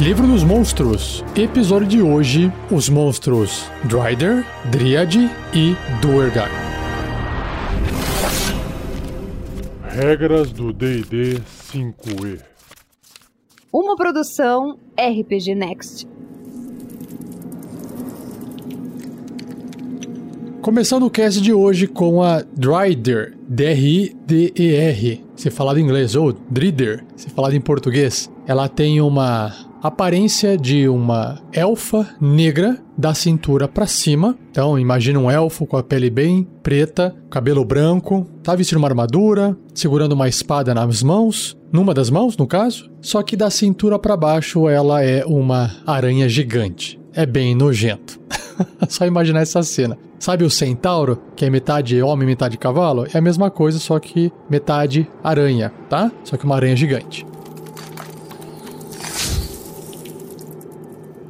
Livro dos Monstros. Episódio de hoje: Os monstros Dryder, Dryad e Duergar. Regras do D&D 5e. Uma produção RPG Next. Começando o cast de hoje com a Dryder, D-R-I-D-E-R, se falado em inglês, ou Drider, se falado em português. Ela tem uma aparência de uma elfa negra da cintura para cima. Então, imagina um elfo com a pele bem preta, cabelo branco, tá vestindo uma armadura, segurando uma espada nas mãos, numa das mãos, no caso. Só que da cintura para baixo ela é uma aranha gigante. É bem nojento. Só imaginar essa cena. Sabe o centauro, que é metade homem, metade cavalo? É a mesma coisa, só que metade aranha, tá? Só que uma aranha gigante.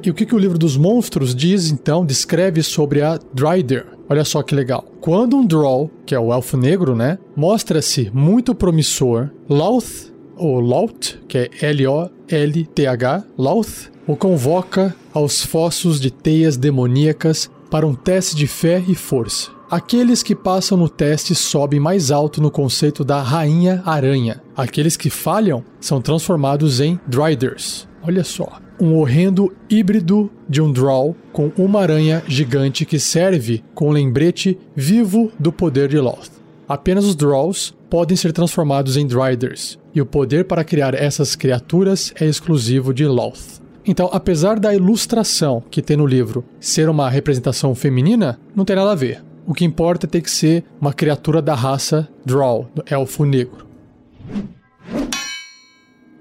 E o que, que o livro dos monstros diz, então, descreve sobre a Dryder? Olha só que legal. Quando um Droll, que é o elfo negro, né, mostra-se muito promissor, Louth, ou Lout, que é L-O-L-T-H, Louth, o convoca aos fossos de teias demoníacas para um teste de fé e força. Aqueles que passam no teste sobem mais alto no conceito da Rainha Aranha. Aqueles que falham são transformados em Dryders. Olha só um horrendo híbrido de um Drow com uma aranha gigante que serve com lembrete vivo do poder de Loth. Apenas os Drows podem ser transformados em Dryders, e o poder para criar essas criaturas é exclusivo de Loth. Então, apesar da ilustração que tem no livro ser uma representação feminina, não tem nada a ver. O que importa é ter que ser uma criatura da raça Drow, do elfo negro.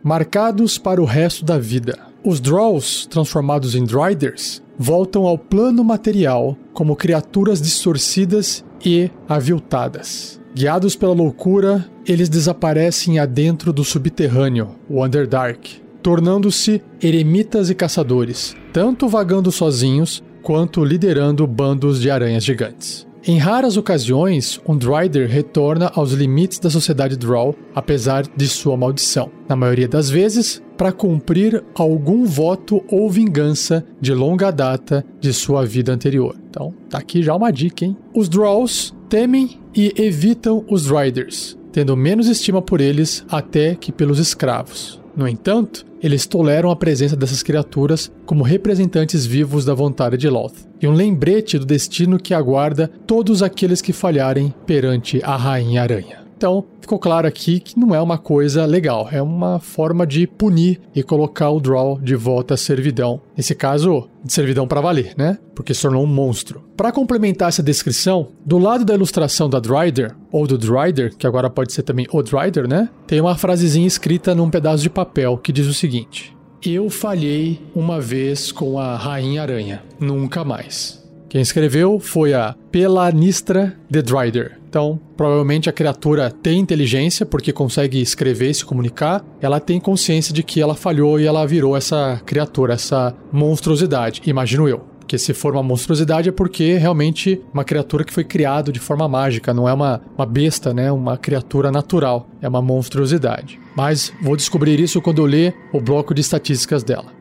Marcados para o resto da vida. Os Draws, transformados em Dryders, voltam ao plano material como criaturas distorcidas e aviltadas. Guiados pela loucura, eles desaparecem adentro do subterrâneo, o Underdark, tornando-se eremitas e caçadores, tanto vagando sozinhos quanto liderando bandos de aranhas gigantes. Em raras ocasiões, um Dryder retorna aos limites da sociedade Drow, apesar de sua maldição. Na maioria das vezes, para cumprir algum voto ou vingança de longa data de sua vida anterior. Então, tá aqui já uma dica, hein? Os Drows temem e evitam os Driders, tendo menos estima por eles até que pelos escravos. No entanto, eles toleram a presença dessas criaturas como representantes vivos da vontade de Loth, e um lembrete do destino que aguarda todos aqueles que falharem perante a Rainha Aranha. Então, ficou claro aqui que não é uma coisa legal, é uma forma de punir e colocar o Draw de volta à servidão. Nesse caso, de servidão para valer, né? Porque se tornou um monstro. Para complementar essa descrição, do lado da ilustração da Dryder, ou do Dryder, que agora pode ser também o Dryder, né? Tem uma frasezinha escrita num pedaço de papel que diz o seguinte: Eu falhei uma vez com a Rainha Aranha, nunca mais. Quem escreveu foi a Pelanistra de Dryder. Então, provavelmente a criatura tem inteligência porque consegue escrever e se comunicar. Ela tem consciência de que ela falhou e ela virou essa criatura, essa monstruosidade, imagino eu. Porque se for uma monstruosidade é porque realmente uma criatura que foi criada de forma mágica, não é uma, uma besta, né? Uma criatura natural, é uma monstruosidade. Mas vou descobrir isso quando eu ler o bloco de estatísticas dela.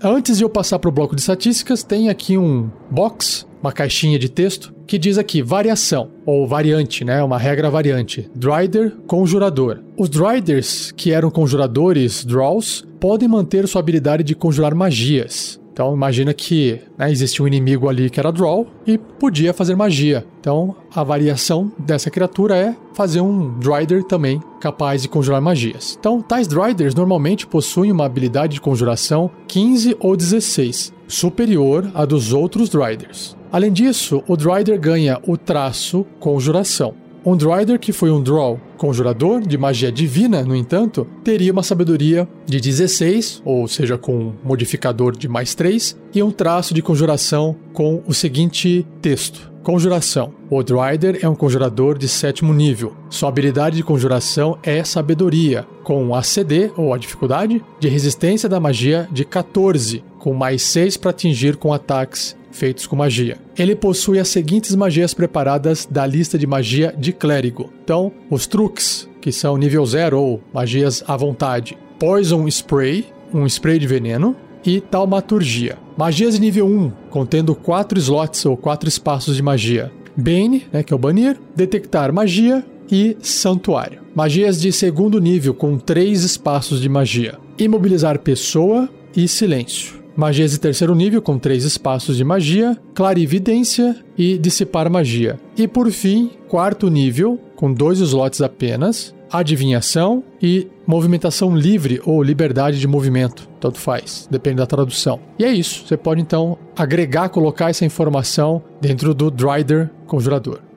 Antes de eu passar para o bloco de estatísticas, tem aqui um box, uma caixinha de texto, que diz aqui variação, ou variante, né? Uma regra variante. Dryder, conjurador. Os Dryders, que eram conjuradores, Draws, podem manter sua habilidade de conjurar magias. Então imagina que né, existia um inimigo ali que era Draw e podia fazer magia. Então a variação dessa criatura é fazer um Dryder também capaz de conjurar magias. Então tais Dryders normalmente possuem uma habilidade de conjuração 15 ou 16, superior à dos outros Dryders. Além disso, o Dryder ganha o traço conjuração. Um Dryder que foi um Draw conjurador de magia divina, no entanto, teria uma sabedoria de 16, ou seja, com um modificador de mais 3, e um traço de conjuração com o seguinte texto. Conjuração. O Dryder é um conjurador de sétimo nível. Sua habilidade de conjuração é sabedoria, com a CD, ou a dificuldade, de resistência da magia de 14, com mais 6 para atingir com ataques feitos com magia. Ele possui as seguintes magias preparadas da lista de magia de clérigo. Então, os truques, que são nível 0 ou magias à vontade. Poison Spray, um spray de veneno, e Taumaturgia. Magias de nível 1, contendo 4 slots ou 4 espaços de magia. Bane, né, que é o banir, Detectar Magia e Santuário. Magias de segundo nível, com 3 espaços de magia. Imobilizar Pessoa e Silêncio. Magias de terceiro nível, com três espaços de magia, clarividência e dissipar magia. E por fim, quarto nível, com dois slots apenas, adivinhação e movimentação livre ou liberdade de movimento, tanto faz, depende da tradução. E é isso, você pode então agregar, colocar essa informação dentro do Dryder Conjurador.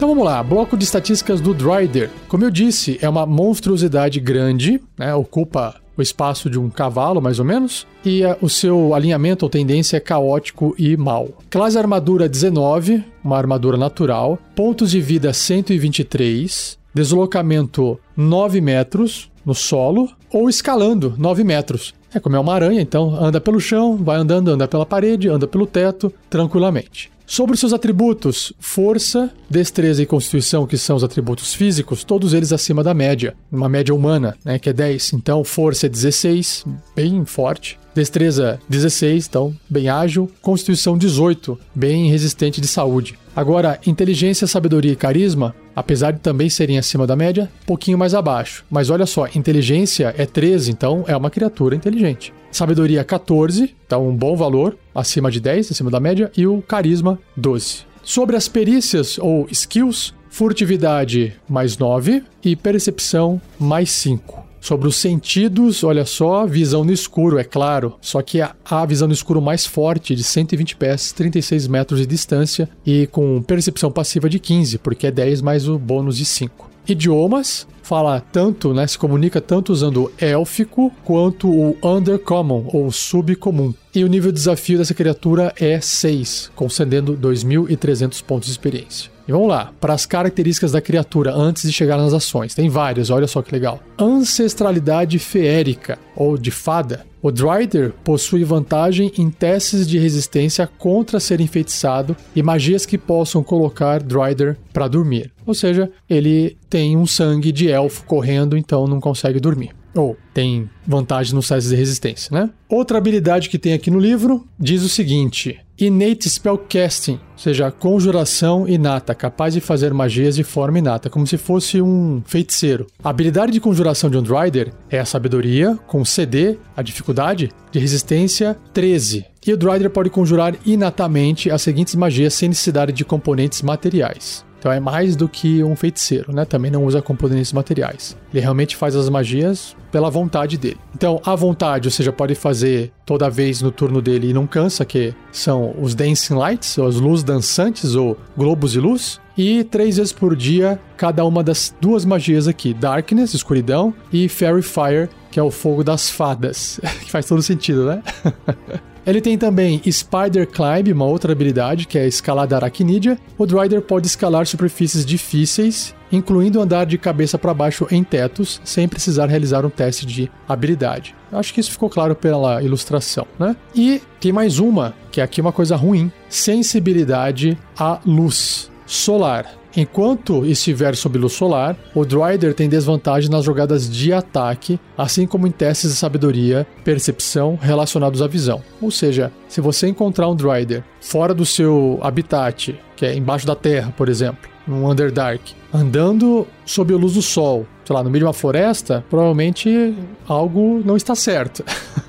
Então vamos lá, bloco de estatísticas do Dryder. Como eu disse, é uma monstruosidade grande, né? ocupa o espaço de um cavalo, mais ou menos, e uh, o seu alinhamento ou tendência é caótico e mal. Classe armadura 19, uma armadura natural, pontos de vida 123, deslocamento 9 metros no solo, ou escalando 9 metros. É como é uma aranha, então anda pelo chão, vai andando, anda pela parede, anda pelo teto, tranquilamente. Sobre seus atributos, força, destreza e constituição, que são os atributos físicos, todos eles acima da média, uma média humana, né, que é 10. Então, força é 16, bem forte. Destreza 16, então bem ágil. Constituição 18, bem resistente de saúde. Agora, inteligência, sabedoria e carisma, apesar de também serem acima da média, pouquinho mais abaixo. Mas olha só, inteligência é 13, então é uma criatura inteligente. Sabedoria 14, então um bom valor, acima de 10, acima da média, e o carisma 12. Sobre as perícias ou skills, furtividade mais 9 e percepção mais 5. Sobre os sentidos, olha só, visão no escuro, é claro. Só que a, a visão no escuro mais forte, de 120 pés, 36 metros de distância, e com percepção passiva de 15, porque é 10 mais o bônus de 5. Idiomas, fala tanto, né, se comunica tanto usando élfico quanto o undercommon ou subcomum. E o nível de desafio dessa criatura é 6, concedendo 2.300 pontos de experiência. E vamos lá, para as características da criatura antes de chegar nas ações. Tem várias, olha só que legal. Ancestralidade feérica, ou de fada. O Dryder possui vantagem em testes de resistência contra ser enfeitiçado e magias que possam colocar Dryder para dormir. Ou seja, ele tem um sangue de elfo correndo, então não consegue dormir ou tem vantagem nos testes de resistência, né? Outra habilidade que tem aqui no livro diz o seguinte: Innate Spellcasting, ou seja, conjuração inata, capaz de fazer magias de forma inata, como se fosse um feiticeiro. A habilidade de conjuração de um Drider é a sabedoria, com CD, a dificuldade, de resistência 13. E o Drider pode conjurar inatamente as seguintes magias sem necessidade de componentes materiais. Então é mais do que um feiticeiro, né? Também não usa componentes materiais. Ele realmente faz as magias pela vontade dele. Então, a vontade, ou seja, pode fazer toda vez no turno dele e não cansa, que são os Dancing Lights, ou as luzes dançantes, ou globos de luz. E três vezes por dia, cada uma das duas magias aqui: Darkness, escuridão, e Fairy Fire, que é o fogo das fadas. que faz todo sentido, né? Ele tem também Spider Climb, uma outra habilidade que é a escalada aracnídea. O Drider pode escalar superfícies difíceis, incluindo andar de cabeça para baixo em tetos, sem precisar realizar um teste de habilidade. Acho que isso ficou claro pela ilustração, né? E tem mais uma, que é aqui uma coisa ruim: sensibilidade à luz solar. Enquanto estiver sob luz solar, o Dryder tem desvantagem nas jogadas de ataque, assim como em testes de sabedoria, percepção relacionados à visão. Ou seja, se você encontrar um Dryder fora do seu habitat, que é embaixo da terra, por exemplo, num Underdark, andando sob a luz do sol, sei lá, no meio de uma floresta, provavelmente algo não está certo.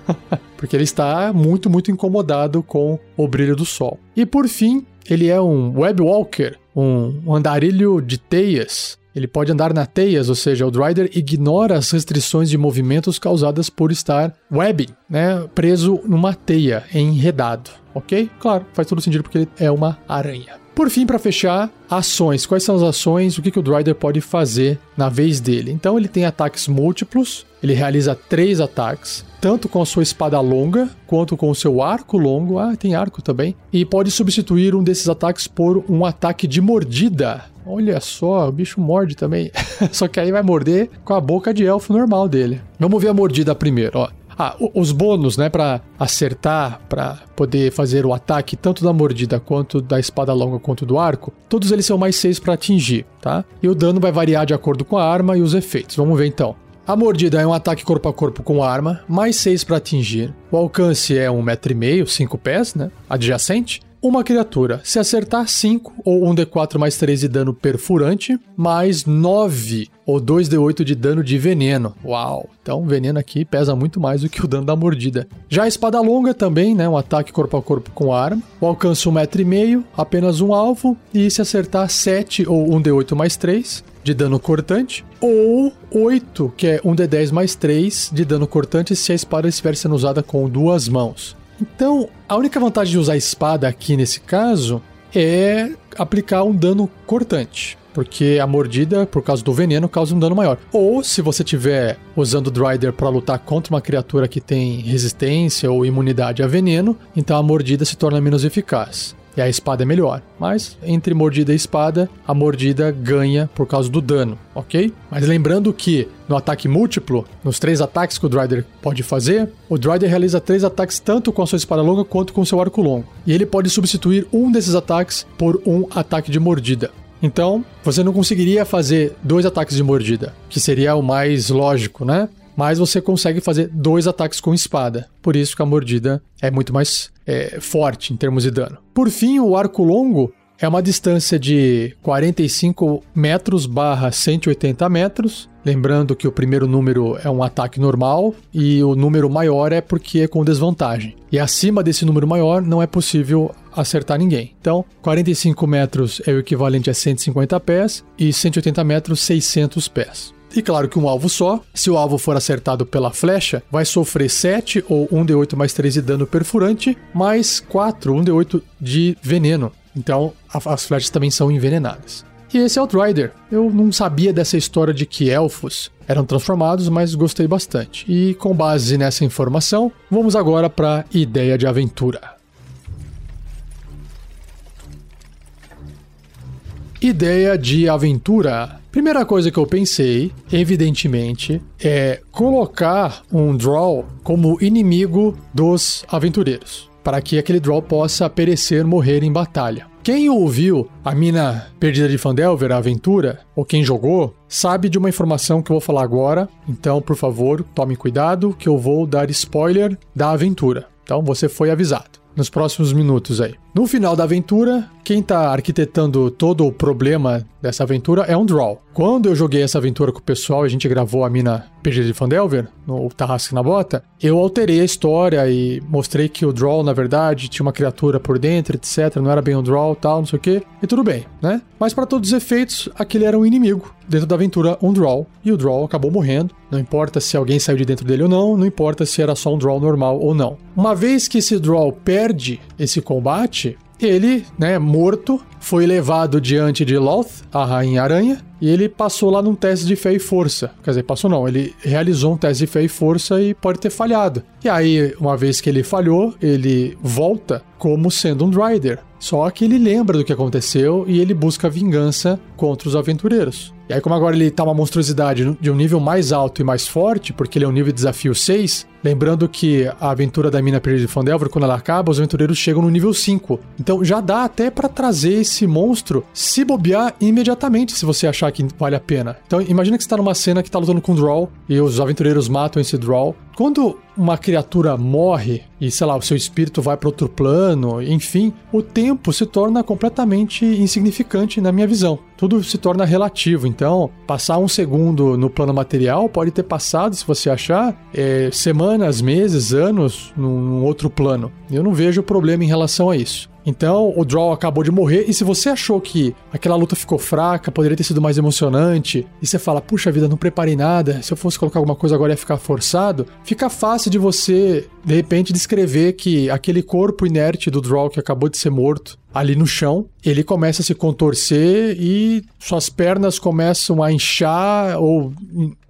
Porque ele está muito, muito incomodado com o brilho do sol. E por fim, ele é um Web Walker, um andarilho de teias. Ele pode andar na teias, ou seja, o Drider ignora as restrições de movimentos causadas por estar webbing, né, preso numa teia, enredado, ok? Claro, faz todo sentido porque ele é uma aranha. Por fim, para fechar, ações. Quais são as ações? O que, que o Drider pode fazer na vez dele? Então, ele tem ataques múltiplos, ele realiza três ataques, tanto com a sua espada longa quanto com o seu arco longo. Ah, tem arco também. E pode substituir um desses ataques por um ataque de mordida. Olha só, o bicho morde também. só que aí vai morder com a boca de elfo normal dele. Vamos ver a mordida primeiro, ó. Ah, os bônus, né, para acertar, para poder fazer o ataque tanto da mordida quanto da espada longa quanto do arco, todos eles são mais 6 para atingir, tá? E o dano vai variar de acordo com a arma e os efeitos. Vamos ver então. A mordida é um ataque corpo a corpo com arma, mais 6 para atingir. O alcance é 1,5m, 5 pés, né? Adjacente. Uma criatura, se acertar 5 ou 1d4 mais 3 de dano perfurante, mais 9 ou 2d8 de dano de veneno. Uau! Então, veneno aqui pesa muito mais do que o dano da mordida. Já a espada longa também, né? Um ataque corpo a corpo com arma. O alcance 1,5m, apenas um alvo. E se acertar 7 ou 1d8 mais 3 de dano cortante. Ou 8, que é 1d10 mais 3 de dano cortante se a espada estiver sendo usada com duas mãos. Então, a única vantagem de usar espada aqui nesse caso é aplicar um dano cortante. Porque a mordida, por causa do veneno, causa um dano maior. Ou se você estiver usando o Dryder para lutar contra uma criatura que tem resistência ou imunidade a veneno, então a mordida se torna menos eficaz. E a espada é melhor. Mas entre mordida e espada, a mordida ganha por causa do dano, ok? Mas lembrando que no ataque múltiplo, nos três ataques que o Dryder pode fazer, o Dryder realiza três ataques tanto com a sua espada longa quanto com o seu arco longo. E ele pode substituir um desses ataques por um ataque de mordida. Então, você não conseguiria fazer dois ataques de mordida, que seria o mais lógico, né? mas você consegue fazer dois ataques com espada. Por isso que a mordida é muito mais é, forte em termos de dano. Por fim, o arco longo é uma distância de 45 metros barra 180 metros. Lembrando que o primeiro número é um ataque normal e o número maior é porque é com desvantagem. E acima desse número maior não é possível acertar ninguém. Então, 45 metros é o equivalente a 150 pés e 180 metros, 600 pés. E claro que um alvo só, se o alvo for acertado pela flecha, vai sofrer 7 ou 1d8 mais 3 de dano perfurante, mais 4, 1d8 de veneno. Então as flechas também são envenenadas. E esse é o Drider. Eu não sabia dessa história de que elfos eram transformados, mas gostei bastante. E com base nessa informação, vamos agora para ideia de aventura. Ideia de aventura. Primeira coisa que eu pensei, evidentemente, é colocar um draw como inimigo dos aventureiros, para que aquele draw possa perecer, morrer em batalha. Quem ouviu a mina perdida de Fandelver, a aventura, ou quem jogou, sabe de uma informação que eu vou falar agora. Então, por favor, tome cuidado que eu vou dar spoiler da aventura. Então, você foi avisado nos próximos minutos aí. No final da aventura, quem está arquitetando todo o problema dessa aventura é um Draw. Quando eu joguei essa aventura com o pessoal, a gente gravou a mina PG de Fandelver, no Tarrasque na Bota, eu alterei a história e mostrei que o Draw, na verdade, tinha uma criatura por dentro, etc. Não era bem um Draw, tal, não sei o que. E tudo bem, né? Mas para todos os efeitos, aquele era um inimigo dentro da aventura, um Draw. E o Draw acabou morrendo. Não importa se alguém saiu de dentro dele ou não, não importa se era só um Draw normal ou não. Uma vez que esse Draw perde esse combate, ele, né, morto, foi levado diante de Loth, a Rainha Aranha, e ele passou lá num teste de fé e força. Quer dizer, passou não, ele realizou um teste de fé e força e pode ter falhado. E aí, uma vez que ele falhou, ele volta como sendo um Drider. Só que ele lembra do que aconteceu e ele busca vingança contra os aventureiros. E aí, como agora ele tá uma monstruosidade de um nível mais alto e mais forte, porque ele é um nível de desafio 6, lembrando que a aventura da mina perdida de Fandelver, quando ela acaba, os aventureiros chegam no nível 5. Então já dá até para trazer esse monstro se bobear imediatamente, se você achar que vale a pena. Então imagina que você tá numa cena que tá lutando com um Draw e os aventureiros matam esse Draw. Quando uma criatura morre e, sei lá, o seu espírito vai para outro plano, enfim, o tempo se torna completamente insignificante na minha visão. Tudo se torna relativo. Então, passar um segundo no plano material pode ter passado, se você achar, é, semanas, meses, anos num, num outro plano. Eu não vejo problema em relação a isso. Então, o Draw acabou de morrer, e se você achou que aquela luta ficou fraca, poderia ter sido mais emocionante, e você fala, puxa vida, não preparei nada, se eu fosse colocar alguma coisa agora ia ficar forçado, fica fácil de você, de repente, descrever que aquele corpo inerte do Draw que acabou de ser morto ali no chão, ele começa a se contorcer e suas pernas começam a inchar ou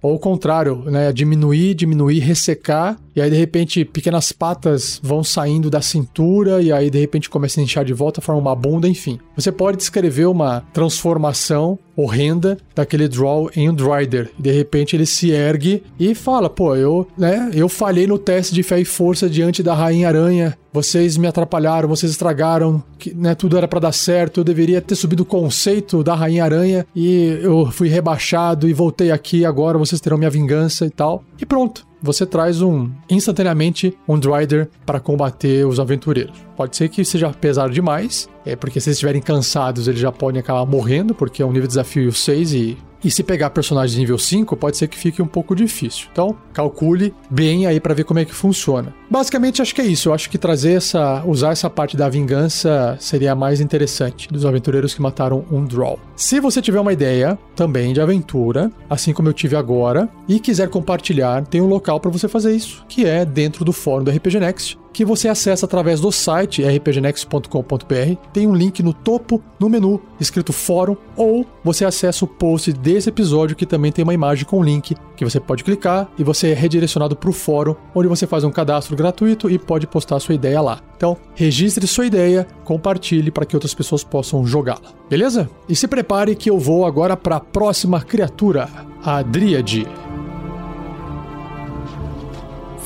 ou ao contrário, né, diminuir, diminuir, ressecar e aí de repente pequenas patas vão saindo da cintura e aí de repente começa a inchar de volta, forma uma bunda, enfim. Você pode descrever uma transformação horrenda daquele draw em um Drider. De repente ele se ergue e fala: "Pô, eu, né, eu falhei no teste de fé e força diante da rainha aranha. Vocês me atrapalharam, vocês estragaram, que, né, tudo era para dar certo. Eu deveria ter subido o conceito da rainha aranha e eu fui rebaixado e voltei aqui agora, vocês terão minha vingança e tal". E pronto você traz um instantaneamente um Drider para combater os aventureiros. Pode ser que seja pesado demais, é porque se eles estiverem cansados, eles já podem acabar morrendo, porque é um nível de desafio 6 e e se pegar personagens nível 5, pode ser que fique um pouco difícil. Então, calcule bem aí para ver como é que funciona. Basicamente, acho que é isso. Eu acho que trazer essa, usar essa parte da vingança seria mais interessante dos aventureiros que mataram um draw. Se você tiver uma ideia também de aventura, assim como eu tive agora, e quiser compartilhar, tem um local para você fazer isso, que é dentro do fórum do RPG Next que você acessa através do site rpgnext.com.br. Tem um link no topo, no menu, escrito fórum, ou você acessa o post desse episódio que também tem uma imagem com link que você pode clicar e você é redirecionado para o fórum, onde você faz um cadastro gratuito e pode postar sua ideia lá. Então, registre sua ideia, compartilhe para que outras pessoas possam jogá-la. Beleza? E se prepare que eu vou agora para a próxima criatura, a Dríade.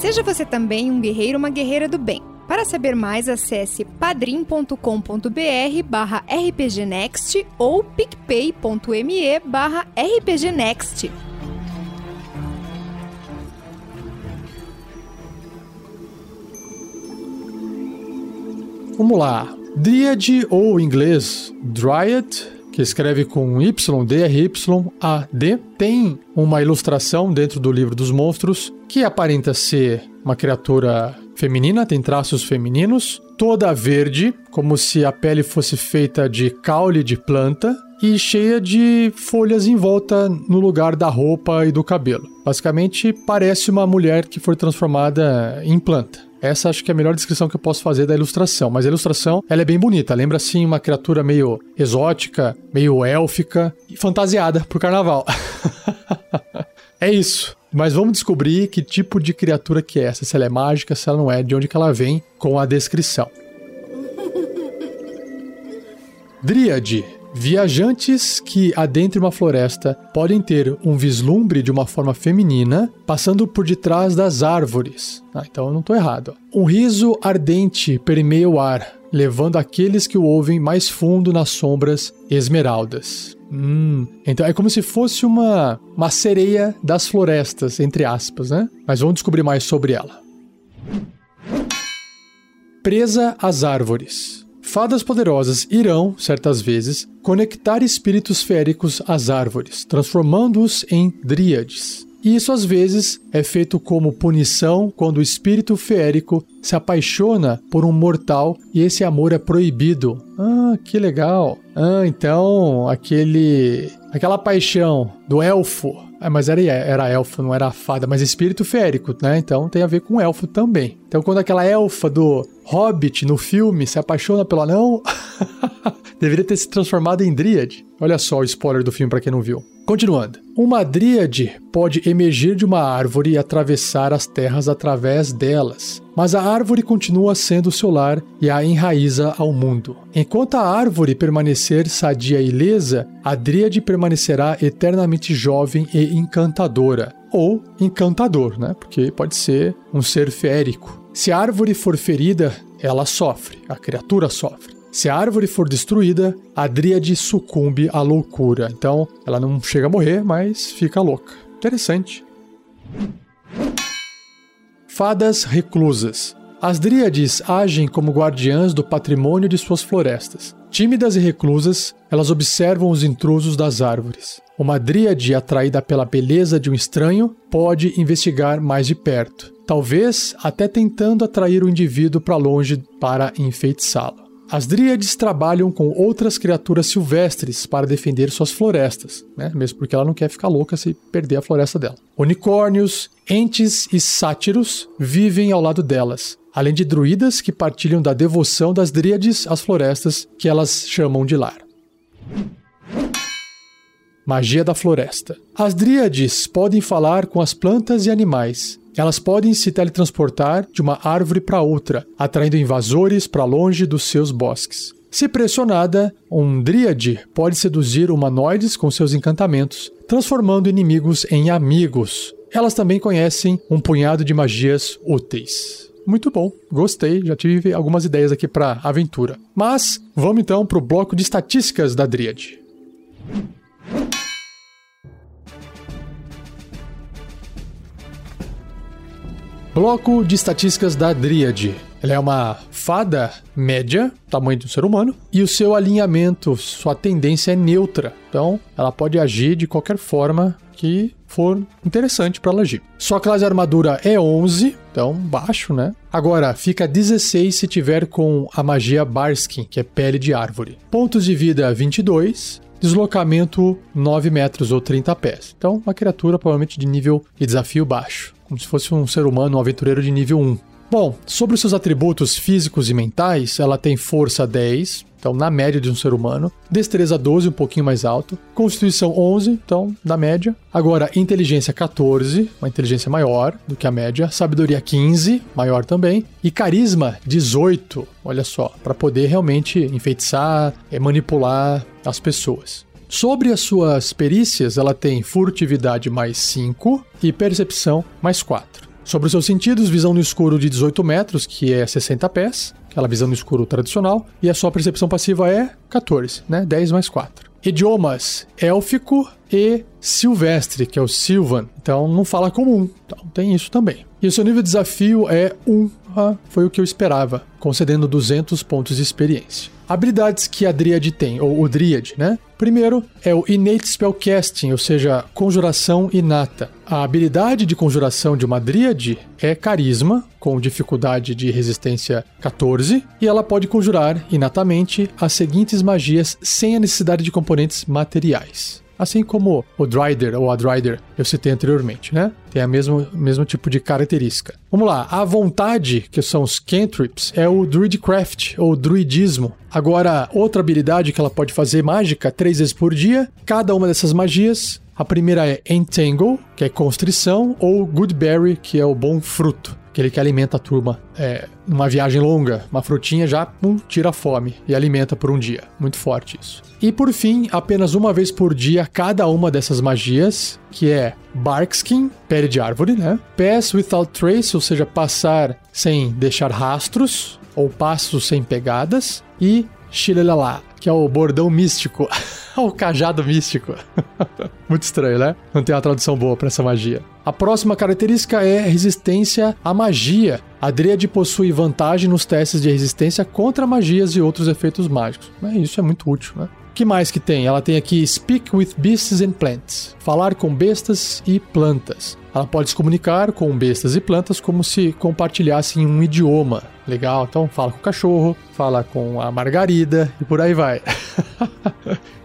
Seja você também um guerreiro ou uma guerreira do bem. Para saber mais, acesse padrim.com.br barra rpgnext ou picpay.me barra rpgnext. Vamos lá. Dryad, ou inglês Dryad, que escreve com Y, D-R-Y-A-D, tem uma ilustração dentro do livro dos monstros que aparenta ser uma criatura feminina, tem traços femininos, toda verde, como se a pele fosse feita de caule de planta e cheia de folhas em volta no lugar da roupa e do cabelo. Basicamente, parece uma mulher que foi transformada em planta. Essa acho que é a melhor descrição que eu posso fazer da ilustração. Mas a ilustração, ela é bem bonita. Lembra, assim, uma criatura meio exótica, meio élfica e fantasiada pro carnaval. é isso. Mas vamos descobrir que tipo de criatura que é essa. Se ela é mágica, se ela não é, de onde que ela vem com a descrição. Dríade Viajantes que adentrem uma floresta podem ter um vislumbre de uma forma feminina passando por detrás das árvores. Ah, então eu não estou errado. Um riso ardente permeia o ar, levando aqueles que o ouvem mais fundo nas sombras esmeraldas. Hum, então é como se fosse uma, uma sereia das florestas, entre aspas, né? Mas vamos descobrir mais sobre ela. Presa às árvores. Fadas poderosas irão, certas vezes, conectar espíritos féricos às árvores, transformando-os em dríades. E isso às vezes é feito como punição quando o espírito férico se apaixona por um mortal e esse amor é proibido. Ah, que legal. Ah, então aquele aquela paixão do elfo é, mas era, era elfo, não era fada, mas espírito férico, né? Então tem a ver com elfo também. Então quando aquela elfa do Hobbit no filme se apaixona pelo anão, deveria ter se transformado em dríade. Olha só o spoiler do filme para quem não viu. Continuando. Uma dríade pode emergir de uma árvore e atravessar as terras através delas, mas a árvore continua sendo seu lar e a enraiza ao mundo. Enquanto a árvore permanecer sadia e lesa, a dríade permanecerá eternamente jovem e encantadora. Ou encantador, né? Porque pode ser um ser férico. Se a árvore for ferida, ela sofre, a criatura sofre. Se a árvore for destruída, a dríade sucumbe à loucura. Então, ela não chega a morrer, mas fica louca. Interessante. Fadas reclusas. As dríades agem como guardiãs do patrimônio de suas florestas. Tímidas e reclusas, elas observam os intrusos das árvores. Uma dríade atraída pela beleza de um estranho pode investigar mais de perto, talvez até tentando atrair o indivíduo para longe para enfeitiçá-lo. As dríades trabalham com outras criaturas silvestres para defender suas florestas, né? mesmo porque ela não quer ficar louca se perder a floresta dela. Unicórnios, entes e sátiros vivem ao lado delas, além de druidas que partilham da devoção das dríades às florestas que elas chamam de lar. Magia da floresta. As dríades podem falar com as plantas e animais, Elas podem se teletransportar de uma árvore para outra, atraindo invasores para longe dos seus bosques. Se pressionada, um dríade pode seduzir humanoides com seus encantamentos, transformando inimigos em amigos. Elas também conhecem um punhado de magias úteis. Muito bom, gostei, já tive algumas ideias aqui para aventura. Mas vamos então para o bloco de estatísticas da Dríade. Bloco de estatísticas da Dríade. Ela é uma fada média, tamanho do ser humano, e o seu alinhamento, sua tendência é neutra. Então, ela pode agir de qualquer forma que for interessante para ela agir. Sua classe de armadura é 11, então baixo, né? Agora, fica 16 se tiver com a magia Barskin, que é pele de árvore. Pontos de vida 22, deslocamento 9 metros ou 30 pés. Então, uma criatura provavelmente de nível de desafio baixo, como se fosse um ser humano, um aventureiro de nível 1. Bom, sobre os seus atributos físicos e mentais, ela tem força 10, então na média de um ser humano, destreza 12, um pouquinho mais alto, constituição 11, então na média. Agora, inteligência 14, uma inteligência maior do que a média, sabedoria 15, maior também, e carisma 18, olha só, para poder realmente enfeitiçar, e manipular as pessoas. Sobre as suas perícias, ela tem furtividade mais 5 e percepção mais 4. Sobre os seus sentidos, visão no escuro de 18 metros, que é 60 pés, aquela visão no escuro tradicional, e a sua percepção passiva é 14, né? 10 mais 4. Idiomas: élfico e silvestre, que é o Silvan. Então não fala comum. Então tem isso também. E o seu nível de desafio é 1. Ah, foi o que eu esperava, concedendo 200 pontos de experiência. Habilidades que a Dríade tem, ou o Dríade, né? Primeiro é o Innate Spellcasting, ou seja, conjuração inata. A habilidade de conjuração de uma Dríade é Carisma, com dificuldade de resistência 14, e ela pode conjurar inatamente as seguintes magias sem a necessidade de componentes materiais. Assim como o Dryder ou a Dryder eu citei anteriormente, né? Tem a mesmo, mesmo tipo de característica. Vamos lá, a vontade, que são os cantrips, é o Druidcraft ou druidismo. Agora, outra habilidade que ela pode fazer mágica três vezes por dia. Cada uma dessas magias a primeira é Entangle, que é constrição, ou Goodberry, que é o bom fruto aquele que alimenta a turma é, numa viagem longa, uma frutinha já pum, tira a fome e alimenta por um dia. Muito forte isso. E por fim, apenas uma vez por dia cada uma dessas magias, que é Barkskin, pele de árvore, né? Pass without trace, ou seja, passar sem deixar rastros, ou passos sem pegadas, e Shilelala, que é o bordão místico, o cajado místico. Muito estranho, né? Não tem uma tradução boa para essa magia. A próxima característica é resistência à magia. A Dríade possui vantagem nos testes de resistência contra magias e outros efeitos mágicos. Isso é muito útil, né? Que mais que tem? Ela tem aqui Speak with Beasts and Plants. Falar com bestas e plantas. Ela pode se comunicar com bestas e plantas como se compartilhassem um idioma. Legal, então fala com o cachorro, fala com a margarida e por aí vai.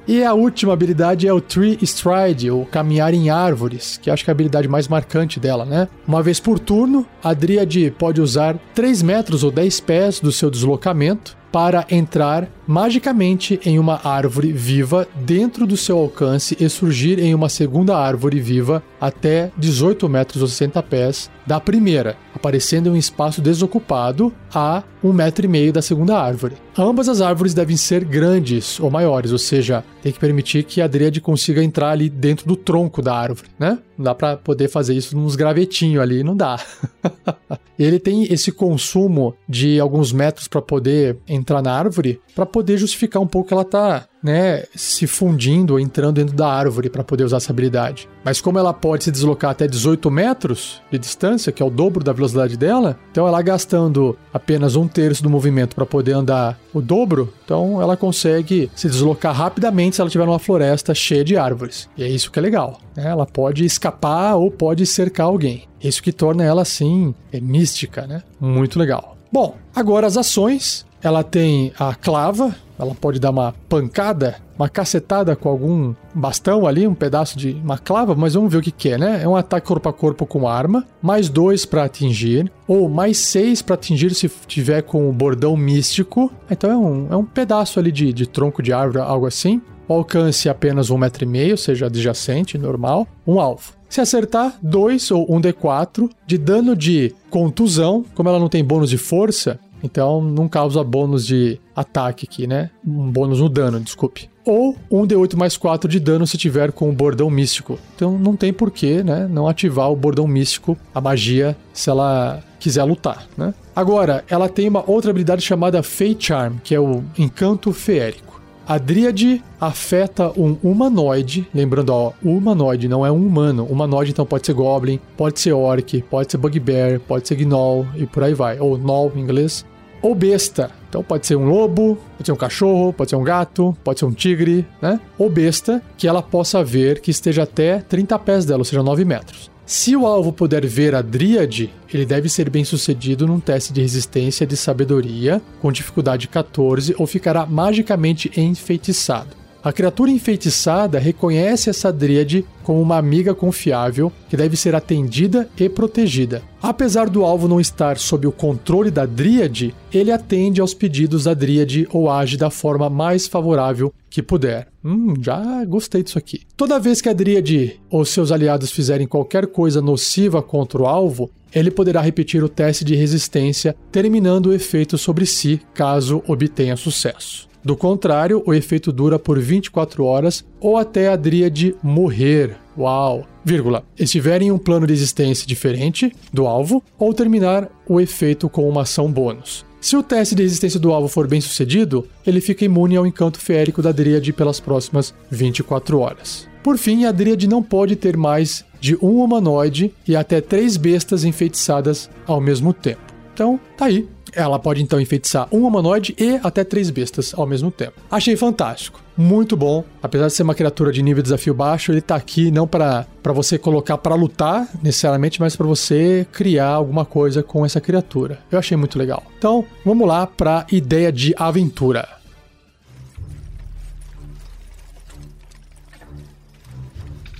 E a última habilidade é o Tree Stride, ou caminhar em árvores, que acho que é a habilidade mais marcante dela, né? Uma vez por turno, a Dríade pode usar 3 metros ou 10 pés do seu deslocamento para entrar magicamente em uma árvore viva dentro do seu alcance e surgir em uma segunda árvore viva até 18 metros ou 60 pés da primeira, aparecendo em um espaço desocupado a um metro e meio da segunda árvore. Ambas as árvores devem ser grandes ou maiores, ou seja, tem que permitir que a Dríade consiga entrar ali dentro do tronco da árvore, né? Não dá para poder fazer isso nos gravetinhos ali, não dá. ele tem esse consumo de alguns metros para poder entrar na árvore, para poder justificar um pouco que ela tá né, se fundindo ou entrando dentro da árvore para poder usar essa habilidade. Mas como ela pode se deslocar até 18 metros de distância, que é o dobro da velocidade dela, então ela gastando apenas um terço do movimento para poder andar o dobro, então ela consegue se deslocar rapidamente se ela estiver numa floresta cheia de árvores. E é isso que é legal. Né? Ela pode escapar ou pode cercar alguém. Isso que torna ela assim é mística, né? Muito legal. Bom, agora as ações. Ela tem a clava, ela pode dar uma pancada, uma cacetada com algum bastão ali, um pedaço de uma clava, mas vamos ver o que, que é, né? É um ataque corpo a corpo com arma, mais dois para atingir, ou mais seis para atingir se tiver com o bordão místico. Então é um, é um pedaço ali de, de tronco de árvore, algo assim. O alcance apenas um metro e meio, seja, adjacente, normal. Um alvo. Se acertar, 2 ou 1d4 de dano de contusão, como ela não tem bônus de força, então não causa bônus de ataque aqui, né? Um bônus no dano, desculpe. Ou um D8 mais 4 de dano se tiver com o bordão místico. Então não tem porquê, né? Não ativar o bordão místico, a magia, se ela quiser lutar, né? Agora, ela tem uma outra habilidade chamada Fey Charm, que é o encanto feérico. A Dríade afeta um humanoide, lembrando, ó, humanoide não é um humano. Humanoide então pode ser Goblin, pode ser Orc, pode ser Bugbear, pode ser Gnoll e por aí vai. Ou Gnoll em inglês ou besta. Então pode ser um lobo, pode ser um cachorro, pode ser um gato, pode ser um tigre, né? Ou besta que ela possa ver que esteja até 30 pés dela, ou seja, 9 metros. Se o alvo puder ver a dríade, ele deve ser bem sucedido num teste de resistência de sabedoria com dificuldade 14 ou ficará magicamente enfeitiçado. A criatura enfeitiçada reconhece essa dríade como uma amiga confiável que deve ser atendida e protegida. Apesar do alvo não estar sob o controle da dríade, ele atende aos pedidos da dríade ou age da forma mais favorável que puder. Hum, já gostei disso aqui. Toda vez que a dríade ou seus aliados fizerem qualquer coisa nociva contra o alvo, ele poderá repetir o teste de resistência, terminando o efeito sobre si caso obtenha sucesso. Do contrário, o efeito dura por 24 horas ou até a dríade morrer. Uau! Vírgula. Estiver em um plano de existência diferente do alvo ou terminar o efeito com uma ação bônus. Se o teste de resistência do alvo for bem sucedido, ele fica imune ao encanto feérico da dríade pelas próximas 24 horas. Por fim, a dríade não pode ter mais de um humanoide e até três bestas enfeitiçadas ao mesmo tempo. Então, tá aí ela pode então enfeitiçar um humanoide e até três bestas ao mesmo tempo. Achei fantástico. Muito bom. Apesar de ser uma criatura de nível de desafio baixo, ele tá aqui não para você colocar para lutar necessariamente, mas para você criar alguma coisa com essa criatura. Eu achei muito legal. Então, vamos lá para ideia de aventura.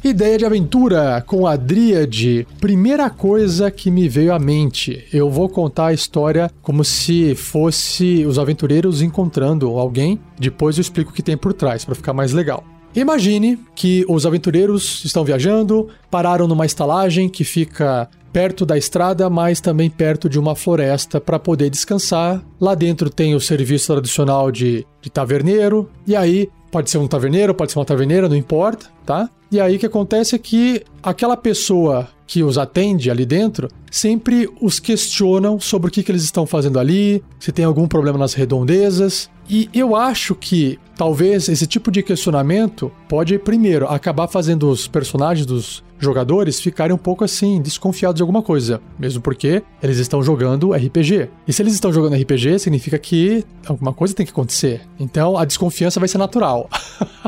Ideia de aventura com a Dríade. Primeira coisa que me veio à mente, eu vou contar a história como se fosse os aventureiros encontrando alguém. Depois eu explico o que tem por trás para ficar mais legal. Imagine que os aventureiros estão viajando, pararam numa estalagem que fica perto da estrada, mas também perto de uma floresta para poder descansar. Lá dentro tem o serviço tradicional de, de taverneiro, e aí pode ser um taverneiro, pode ser uma taverneira, não importa, tá? E aí o que acontece é que aquela pessoa que os atende ali dentro sempre os questionam sobre o que, que eles estão fazendo ali, se tem algum problema nas redondezas. E eu acho que talvez esse tipo de questionamento pode, primeiro, acabar fazendo os personagens dos jogadores ficarem um pouco assim, desconfiados de alguma coisa, mesmo porque eles estão jogando RPG. E se eles estão jogando RPG, significa que alguma coisa tem que acontecer. Então a desconfiança vai ser natural.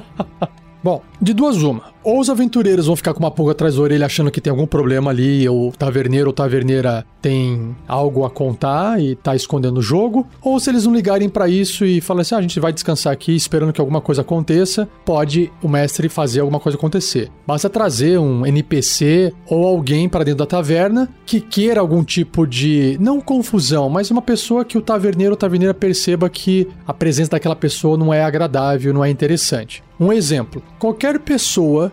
Bom, de duas uma. Ou os aventureiros vão ficar com uma pulga atrás da orelha achando que tem algum problema ali, ou o taverneiro ou taverneira tem algo a contar e tá escondendo o jogo, ou se eles não ligarem para isso e falarem assim, ah, a gente vai descansar aqui esperando que alguma coisa aconteça, pode o mestre fazer alguma coisa acontecer. Basta trazer um NPC ou alguém para dentro da taverna que queira algum tipo de, não confusão, mas uma pessoa que o taverneiro ou taverneira perceba que a presença daquela pessoa não é agradável, não é interessante. Um exemplo: qualquer pessoa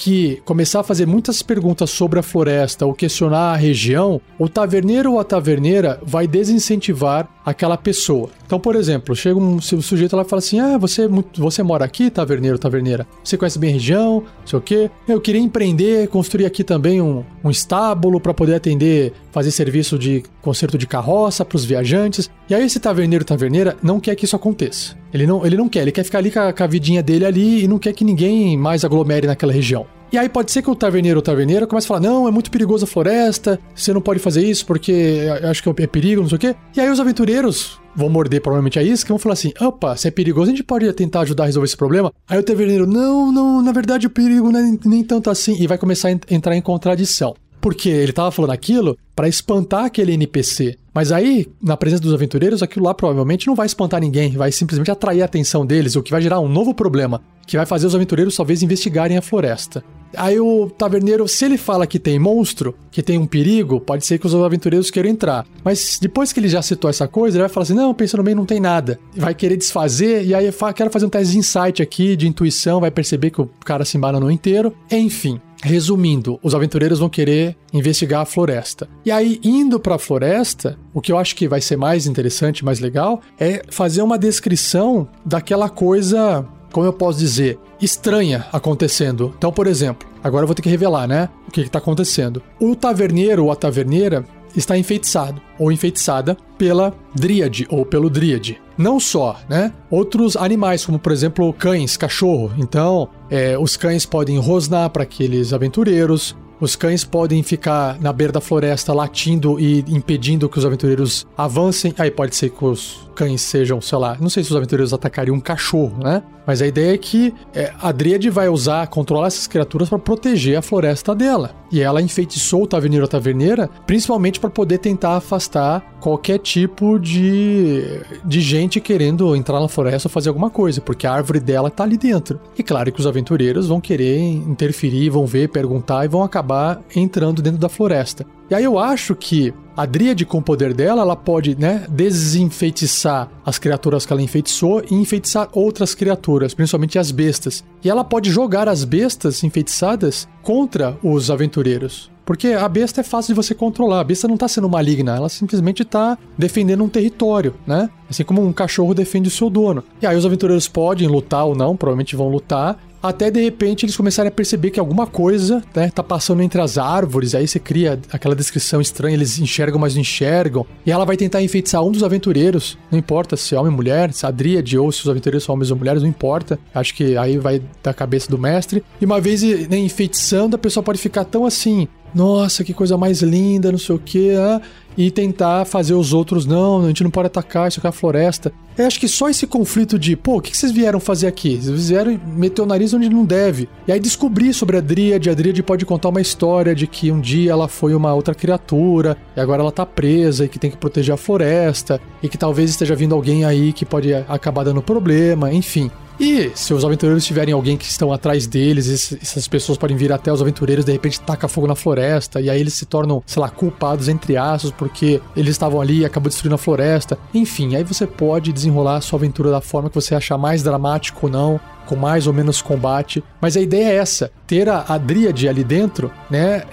que começar a fazer muitas perguntas sobre a floresta ou questionar a região, o taverneiro ou a taverneira vai desincentivar aquela pessoa. Então, por exemplo, chega um sujeito lá e fala assim: Ah, você, você mora aqui, taverneiro, taverneira? Você conhece bem a região? Não sei o quê. Eu queria empreender, construir aqui também um, um estábulo para poder atender, fazer serviço de conserto de carroça para os viajantes. E aí, esse taverneiro, taverneira, não quer que isso aconteça. Ele não, ele não quer, ele quer ficar ali com a, com a vidinha dele ali e não quer que ninguém mais aglomere naquela região. E aí pode ser que o taverneiro ou taverneira comece a falar: não, é muito perigoso a floresta, você não pode fazer isso porque acho que é perigo, não sei o quê. E aí os aventureiros vão morder provavelmente a isca e vão falar assim: opa, se é perigoso, a gente pode tentar ajudar a resolver esse problema. Aí o taverneiro: não, não, na verdade o perigo não é nem tanto assim. E vai começar a entrar em contradição. Porque ele tava falando aquilo para espantar aquele NPC. Mas aí, na presença dos aventureiros, aquilo lá provavelmente não vai espantar ninguém, vai simplesmente atrair a atenção deles, o que vai gerar um novo problema, que vai fazer os aventureiros talvez investigarem a floresta. Aí o taverneiro, se ele fala que tem monstro, que tem um perigo, pode ser que os aventureiros queiram entrar. Mas depois que ele já citou essa coisa, ele vai falar assim: não, pensando bem, não tem nada. Vai querer desfazer, e aí fala, quero fazer um teste de insight aqui, de intuição, vai perceber que o cara se embananou inteiro. Enfim. resumindo, os aventureiros vão querer investigar a floresta. E aí, indo para a floresta, o que eu acho que vai ser mais interessante, mais legal, é fazer uma descrição daquela coisa como eu posso dizer, estranha acontecendo. Então, por exemplo, agora eu vou ter que revelar, né? O que está acontecendo. O taverneiro ou a taverneira está enfeitiçado ou enfeitiçada pela dríade ou pelo dríade. Não só, né? Outros animais, como por exemplo cães, cachorro. Então, é, os cães podem rosnar para aqueles aventureiros. Os cães podem ficar na beira da floresta latindo e impedindo que os aventureiros avancem. Aí pode ser que os cães sejam, sei lá, não sei se os aventureiros atacariam um cachorro, né? Mas a ideia é que é, a Dríade vai usar, controlar essas criaturas para proteger a floresta dela. E ela enfeitiçou o taverneiro ou taverneira, principalmente para poder tentar afastar qualquer tipo de, de gente querendo entrar na floresta ou fazer alguma coisa, porque a árvore dela tá ali dentro. E claro que os aventureiros vão querer interferir, vão ver, perguntar e vão acabar entrando dentro da floresta. E aí eu acho que a Dríade, com o poder dela, ela pode, né, desenfeitiçar as criaturas que ela enfeitiçou e enfeitiçar outras criaturas, principalmente as bestas. E ela pode jogar as bestas enfeitiçadas contra os aventureiros. Porque a besta é fácil de você controlar. A besta não está sendo maligna, ela simplesmente está defendendo um território, né? Assim como um cachorro defende o seu dono. E aí os aventureiros podem lutar ou não, provavelmente vão lutar, até de repente eles começarem a perceber que alguma coisa, né, tá passando entre as árvores, aí você cria aquela descrição estranha, eles enxergam, mas não enxergam. E ela vai tentar enfeitiçar um dos aventureiros, não importa se é homem ou mulher, se é a dríade ou se os aventureiros são homens ou mulheres, não importa. Acho que aí vai da cabeça do mestre. E uma vez né, enfeitiçando, a pessoa pode ficar tão assim, nossa, que coisa mais linda, não sei o que, ah, e tentar fazer os outros, não, a gente não pode atacar, isso aqui é a floresta. Eu acho que só esse conflito de, pô, o que vocês vieram fazer aqui? Vocês vieram meter o nariz onde não deve. E aí descobrir sobre a Dríade, a Dríade pode contar uma história de que um dia ela foi uma outra criatura, e agora ela tá presa, e que tem que proteger a floresta, e que talvez esteja vindo alguém aí que pode acabar dando problema, enfim. E se os aventureiros tiverem alguém que estão atrás deles, essas pessoas podem vir até os aventureiros, de repente taca fogo na floresta, e aí eles se tornam, sei lá, culpados entre aspas, porque eles estavam ali e acabou destruindo a floresta. Enfim, aí você pode desenrolar a sua aventura da forma que você achar mais dramático ou não, com mais ou menos combate. Mas a ideia é essa: ter a, a Dríade ali dentro, né?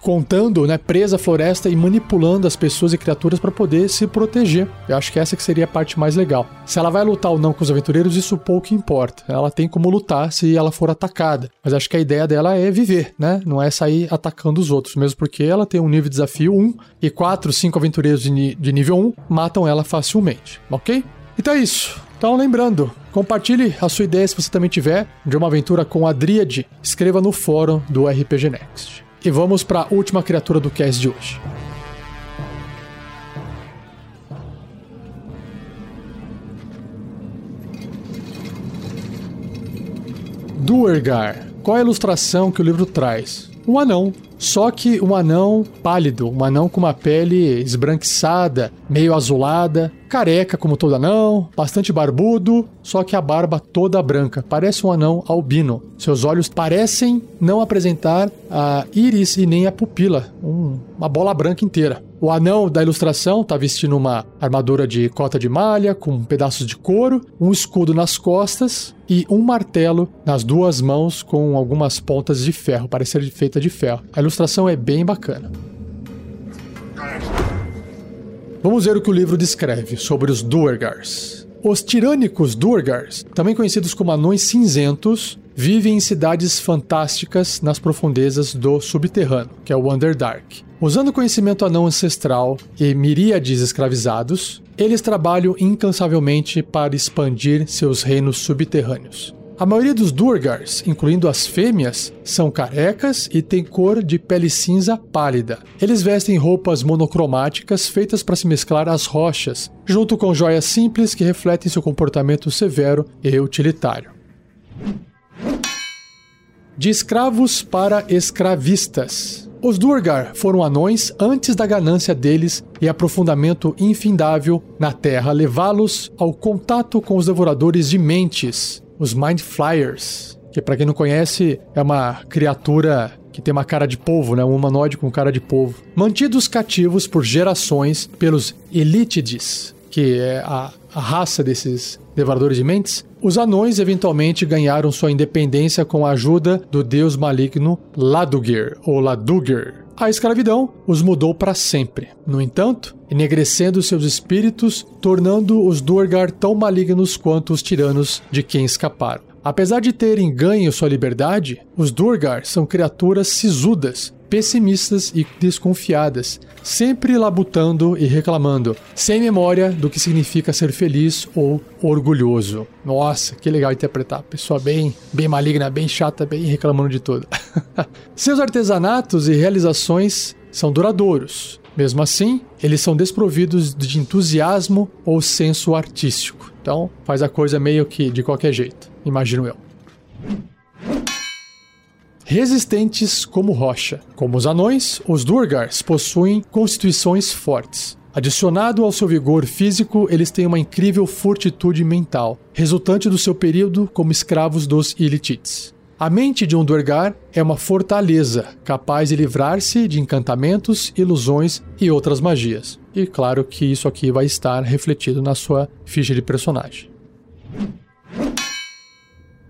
Contando, né, presa à floresta e manipulando as pessoas e criaturas para poder se proteger. Eu acho que essa que seria a parte mais legal. Se ela vai lutar ou não com os aventureiros, isso pouco importa. Ela tem como lutar se ela for atacada. Mas acho que a ideia dela é viver, né? Não é sair atacando os outros, mesmo porque ela tem um nível de desafio 1 e 4, 5 aventureiros de, de nível 1 matam ela facilmente, ok? Então é isso. Então, lembrando, compartilhe a sua ideia se você também tiver de uma aventura com a Dríade. Escreva no fórum do RPG Next. E vamos para a última criatura do cast de hoje. Duergar. Qual a ilustração que o livro traz? Um anão. Só que um anão pálido, um anão com uma pele esbranquiçada, meio azulada, careca como todo anão, bastante barbudo, só que a barba toda branca, parece um anão albino. Seus olhos parecem não apresentar a íris e nem a pupila, um, uma bola branca inteira. O anão da ilustração está vestindo uma armadura de cota de malha com pedaços de couro, um escudo nas costas e um martelo nas duas mãos com algumas pontas de ferro, parece ser feita de ferro. A ilustração é bem bacana. Vamos ver o que o livro descreve sobre os Duergars. Os tirânicos Duergars, também conhecidos como anões cinzentos, vivem em cidades fantásticas nas profundezas do subterrâneo, que é o Underdark. Usando conhecimento anão ancestral e miríades escravizados, eles trabalham incansavelmente para expandir seus reinos subterrâneos. A maioria dos Durgars, incluindo as fêmeas, são carecas e têm cor de pele cinza pálida. Eles vestem roupas monocromáticas feitas para se mesclar às rochas, junto com joias simples que refletem seu comportamento severo e utilitário. De escravos para escravistas. Os Durgar foram anões antes da ganância deles e aprofundamento infindável na Terra levá-los ao contato com os devoradores de mentes, os Mind Flyers, que para quem não conhece é uma criatura que tem uma cara de polvo, né? Um humanoide com cara de polvo. Mantidos cativos por gerações pelos Elitides, que é a, a raça desses devoradores de mentes, os anões eventualmente ganharam sua independência com a ajuda do deus maligno Ladugir, ou Ladugir. A escravidão os mudou para sempre. No entanto, enegrecendo seus espíritos, tornando os Duergar tão malignos quanto os tiranos de quem escaparam. Apesar de terem ganho sua liberdade, os Durgar são criaturas sisudas, pessimistas e desconfiadas, sempre labutando e reclamando, sem memória do que significa ser feliz ou orgulhoso. Nossa, que legal interpretar. Pessoa bem, bem maligna, bem chata, bem reclamando de tudo. Seus artesanatos e realizações são duradouros. Mesmo assim, eles são desprovidos de entusiasmo ou senso artístico. Então, faz a coisa meio que de qualquer jeito imagino eu. Resistentes como rocha. Como os anões, os Durgars possuem constituições fortes. Adicionado ao seu vigor físico, eles têm uma incrível fortitude mental, resultante do seu período como escravos dos Illitids. A mente de um Duergar é uma fortaleza, capaz de livrar-se de encantamentos, ilusões e outras magias. E claro que isso aqui vai estar refletido na sua ficha de personagem.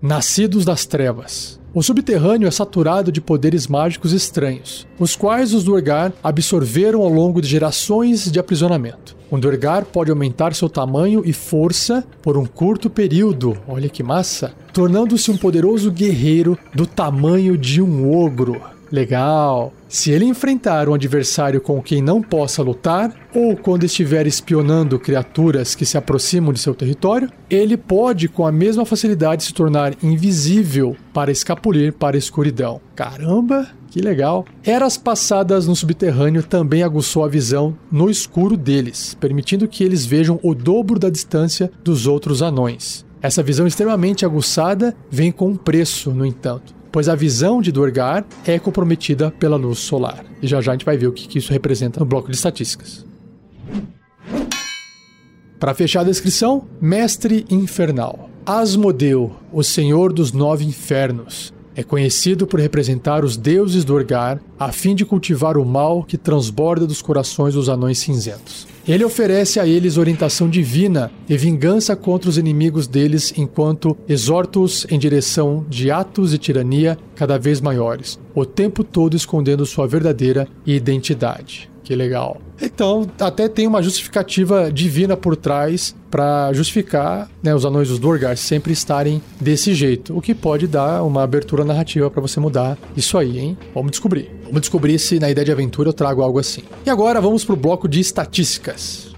Nascidos das Trevas. O subterrâneo é saturado de poderes mágicos estranhos, os quais os Duergar absorveram ao longo de gerações de aprisionamento. Um Duergar pode aumentar seu tamanho e força por um curto período, olha que massa, tornando-se um poderoso guerreiro do tamanho de um ogro. Legal. Se ele enfrentar um adversário com quem não possa lutar, ou quando estiver espionando criaturas que se aproximam de seu território, ele pode com a mesma facilidade se tornar invisível para escapulir para a escuridão. Caramba, que legal. Eras passadas no subterrâneo também aguçou a visão no escuro deles, permitindo que eles vejam o dobro da distância dos outros anões. Essa visão extremamente aguçada vem com um preço, no entanto pois a visão de Duergar é comprometida pela luz solar. E já já a gente vai ver o que isso representa no bloco de estatísticas. Para fechar a descrição, Mestre Infernal. Asmodeu, o Senhor dos Nove Infernos, é conhecido por representar os deuses do Orgar a fim de cultivar o mal que transborda dos corações dos anões cinzentos. Ele oferece a eles orientação divina e vingança contra os inimigos deles, enquanto exorta-os em direção de atos de tirania cada vez maiores, o tempo todo escondendo sua verdadeira identidade. Que legal. Então, até tem uma justificativa divina por trás para justificar né, os anões dos Dorgar sempre estarem desse jeito, o que pode dar uma abertura narrativa para você mudar isso aí, hein? Vamos descobrir. Vamos descobrir se na ideia de aventura eu trago algo assim. E agora vamos pro bloco de estatísticas.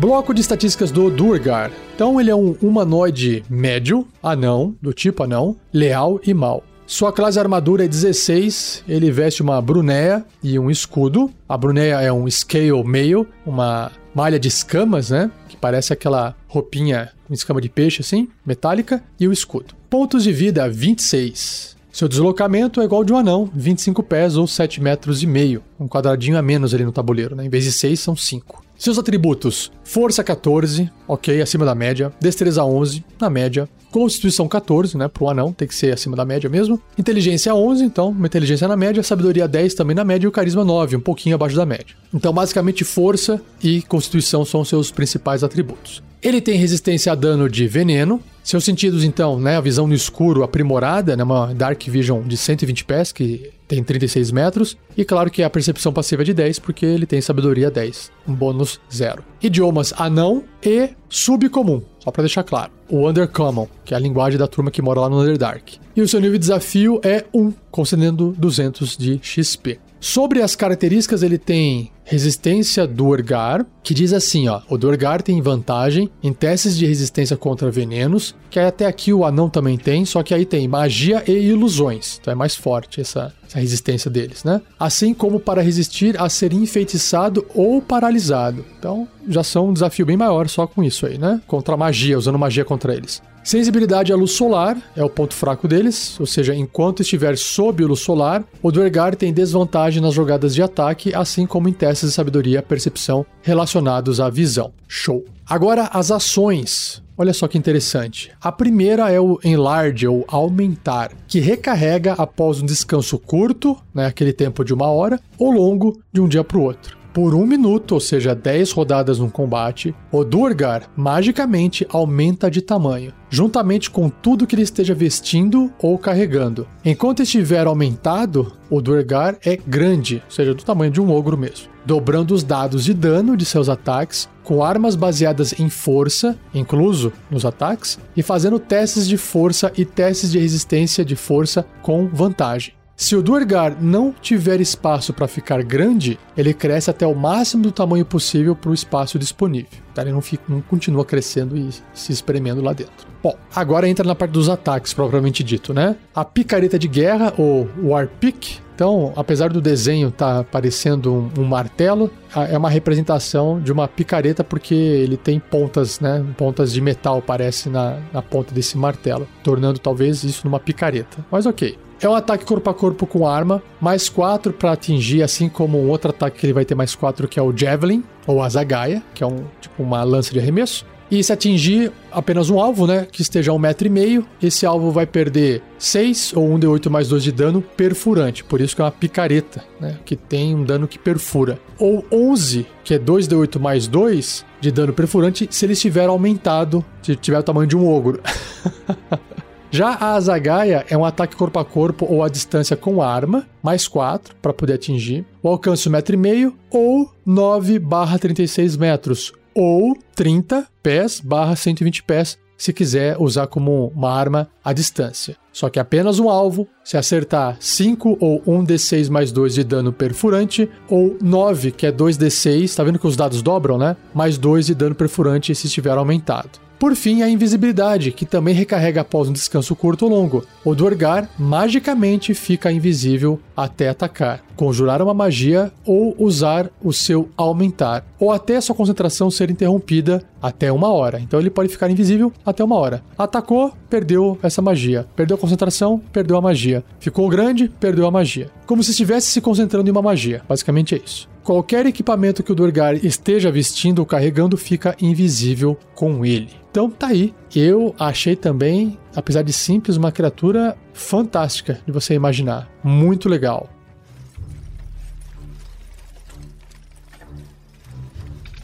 Bloco de estatísticas do Durgar. Então ele é um humanoide médio, anão, do tipo anão, leal e mau. Sua classe armadura é 16, ele veste uma brunéia e um escudo. A brunéia é um scale meio, uma malha de escamas, né? Que parece aquela roupinha com escama de peixe assim, metálica, e o escudo. Pontos de vida 26. Seu deslocamento é igual de um anão, 25 pés ou 7 metros e meio, um quadradinho a menos ali no tabuleiro, né? Em vez de 6 são 5. Seus atributos: força 14, ok, acima da média. Destreza 11, na média. Constituição 14, né? Pro anão, tem que ser acima da média mesmo. Inteligência 11, então, uma inteligência na média. Sabedoria 10 também na média. E o carisma 9, um pouquinho abaixo da média. Então, basicamente, força e constituição são seus principais atributos. Ele tem resistência a dano de veneno. Seus sentidos, então, né? A visão no escuro aprimorada, né? Uma Dark Vision de 120 pés, que tem 36 metros. E claro que a percepção passiva é de 10, porque ele tem sabedoria 10, um bônus 0. Idiomas anão e subcomum, só para deixar claro. O Undercommon, que é a linguagem da turma que mora lá no Underdark. E o seu nível de desafio é 1, concedendo 200 de XP. Sobre as características, ele tem resistência do Orgar, que diz assim, ó, o Dorgar tem vantagem em testes de resistência contra venenos, que até aqui o anão também tem, só que aí tem magia e ilusões, então é mais forte essa, essa resistência deles, né? Assim como para resistir a ser enfeitiçado ou paralisado. Então, já são um desafio bem maior só com isso aí, né? Contra a magia, usando magia contra eles. Sensibilidade à luz solar é o ponto fraco deles, ou seja, enquanto estiver sob luz solar, o Duergar tem desvantagem nas jogadas de ataque, assim como em testes de sabedoria e percepção relacionados à visão. Show! Agora, as ações. Olha só que interessante. A primeira é o enlarge, ou aumentar, que recarrega após um descanso curto, né, aquele tempo de uma hora, ou longo de um dia para o outro. Por um minuto, ou seja, 10 rodadas no combate, o Durgar magicamente aumenta de tamanho, juntamente com tudo que ele esteja vestindo ou carregando. Enquanto estiver aumentado, o Durgar é grande, ou seja, do tamanho de um ogro mesmo, dobrando os dados de dano de seus ataques com armas baseadas em força, incluso nos ataques, e fazendo testes de força e testes de resistência de força com vantagem. Se o Duergar não tiver espaço para ficar grande, ele cresce até o máximo do tamanho possível para o espaço disponível. Tá? Ele não, fica, não continua crescendo e se espremendo lá dentro. Bom, agora entra na parte dos ataques, propriamente dito, né? A picareta de guerra, ou Warpick, então, apesar do desenho estar tá parecendo um, um, martelo, é uma representação de uma picareta porque ele tem pontas, né? Pontas de metal, parece, na, na ponta desse martelo, tornando talvez isso numa picareta. Mas ok. É um ataque corpo a corpo com arma, mais 4 para atingir, assim como um outro ataque que ele vai ter mais 4, que é o Javelin, ou a Zagaia, que é um, tipo uma lança de arremesso. E se atingir apenas um alvo, né, que esteja a um metro e meio, esse alvo vai perder 6 ou 1d8 mais 2 de dano perfurante. Por isso que é uma picareta, né, que tem um dano que perfura. Ou 11, que é 2d8 mais 2 de dano perfurante, se ele estiver aumentado, se tiver o tamanho de um ogro. Já a Azagaia é um ataque corpo a corpo ou à distância com arma, mais 4 para poder atingir. O alcance 1,5 m ou 9 barra 36 metros, ou 30 pés barra 120 pés, se quiser usar como uma arma à distância. Só que apenas um alvo, se acertar 5 ou 1d6 mais 2 de dano perfurante, ou 9, que é 2d6, tá vendo que os dados dobram, né? Mais 2 de dano perfurante se estiver aumentado. Por fim, a invisibilidade, que também recarrega após um descanso curto ou longo. O Duergar magicamente fica invisível até atacar, conjurar uma magia ou usar o seu aumentar, ou até sua concentração ser interrompida até uma hora. Então ele pode ficar invisível até uma hora. Atacou, perdeu essa magia. Perdeu a concentração, perdeu a magia. Ficou grande, perdeu a magia. Como se estivesse se concentrando em uma magia. Basicamente é isso. Qualquer equipamento que o Durgar esteja vestindo ou carregando fica invisível com ele. Então tá aí. Eu achei também, apesar de simples, uma criatura fantástica de você imaginar. Muito legal.